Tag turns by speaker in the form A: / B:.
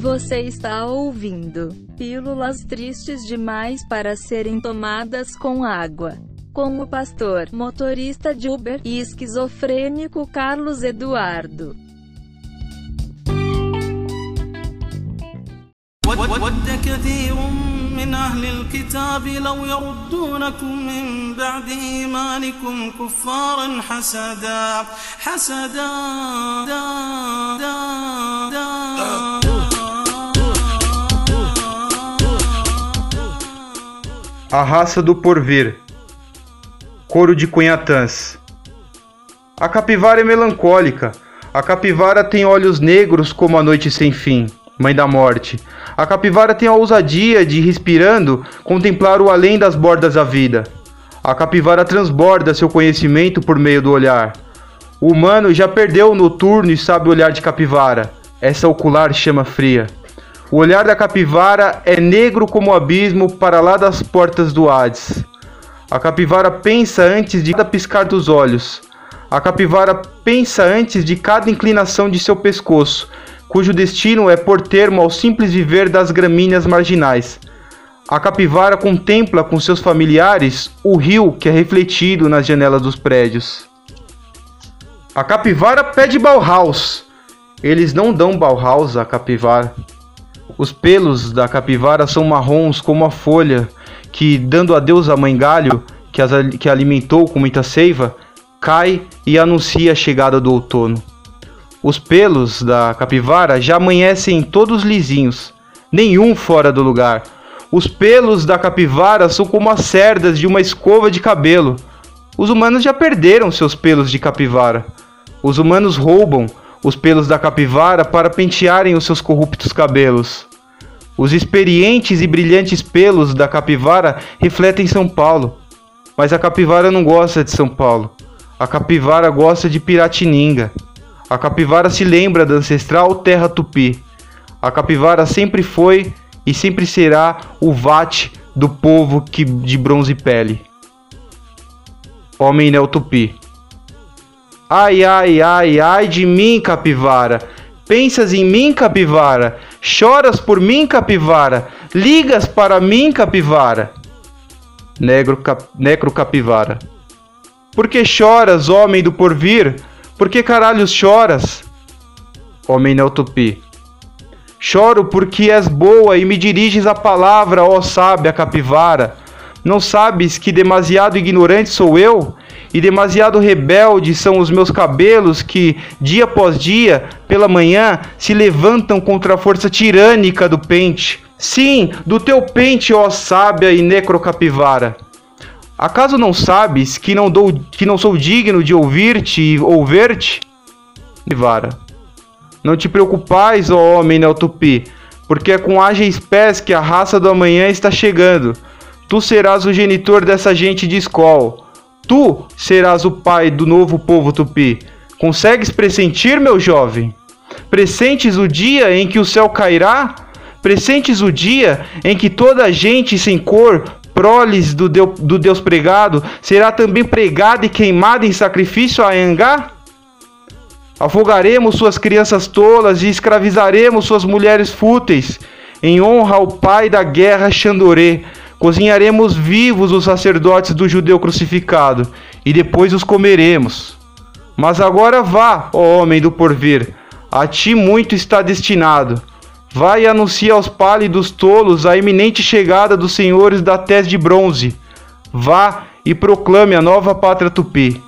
A: Você está ouvindo Pílulas Tristes Demais para Serem Tomadas com Água. Com o pastor, motorista de Uber e esquizofrênico Carlos Eduardo.
B: ود كثير من أهل الكتاب لو يردونكم من بعد إيمانكم كفارا حسدا حسدا دا دا
C: A raça do porvir. Coro de cunhatãs. A capivara é melancólica. A capivara tem olhos negros como a noite sem fim, mãe da morte. A capivara tem a ousadia de, respirando, contemplar o além das bordas da vida. A capivara transborda seu conhecimento por meio do olhar. O humano já perdeu o noturno e sabe olhar de capivara. Essa ocular chama fria. O olhar da capivara é negro como o abismo para lá das portas do Hades. A capivara pensa antes de cada piscar dos olhos. A capivara pensa antes de cada inclinação de seu pescoço, cujo destino é por termo ao simples viver das gramíneas marginais. A capivara contempla com seus familiares o rio que é refletido nas janelas dos prédios. A capivara pede Bauhaus. Eles não dão Bauhaus à capivara. Os pelos da capivara são marrons como a folha que, dando adeus à mãe galho, que, as, que alimentou com muita seiva, cai e anuncia a chegada do outono. Os pelos da capivara já amanhecem todos lisinhos, nenhum fora do lugar. Os pelos da capivara são como as cerdas de uma escova de cabelo. Os humanos já perderam seus pelos de capivara. Os humanos roubam os pelos da capivara para pentearem os seus corruptos cabelos. Os experientes e brilhantes pelos da capivara refletem São Paulo, mas a capivara não gosta de São Paulo. A capivara gosta de Piratininga. A capivara se lembra da ancestral terra tupi. A capivara sempre foi e sempre será o vate do povo que de bronze pele. Homem Tupi. Ai, ai, ai, ai de mim, capivara. Pensas em mim, capivara? Choras por mim, capivara? Ligas para mim, capivara? Negro, cap, necro capivara. Por que choras, homem do porvir? Por que caralhos choras? Homem Tupi. Choro porque és boa e me diriges a palavra, ó sábia capivara. Não sabes que demasiado ignorante sou eu? E demasiado rebelde são os meus cabelos que, dia após dia, pela manhã, se levantam contra a força tirânica do pente. Sim, do teu pente, ó sábia e necrocapivara. Acaso não sabes que não, dou, que não sou digno de ouvir-te e ouvir-te? Capivara. Não te preocupais, ó homem Neltupi, porque é com ágeis pés que a raça do amanhã está chegando. Tu serás o genitor dessa gente de escola. Tu serás o pai do novo povo tupi. Consegues pressentir, meu jovem? Presentes o dia em que o céu cairá? Presentes o dia em que toda a gente sem cor, proles do, Deus, do Deus pregado, será também pregada e queimada em sacrifício a Angá? Afogaremos suas crianças tolas e escravizaremos suas mulheres fúteis, em honra ao pai da guerra Xandorê, Cozinharemos vivos os sacerdotes do judeu crucificado, e depois os comeremos. Mas agora vá, ó homem do porvir, a ti muito está destinado. Vai e anuncia aos pálidos tolos a iminente chegada dos senhores da tez de bronze. Vá e proclame a nova pátria tupi.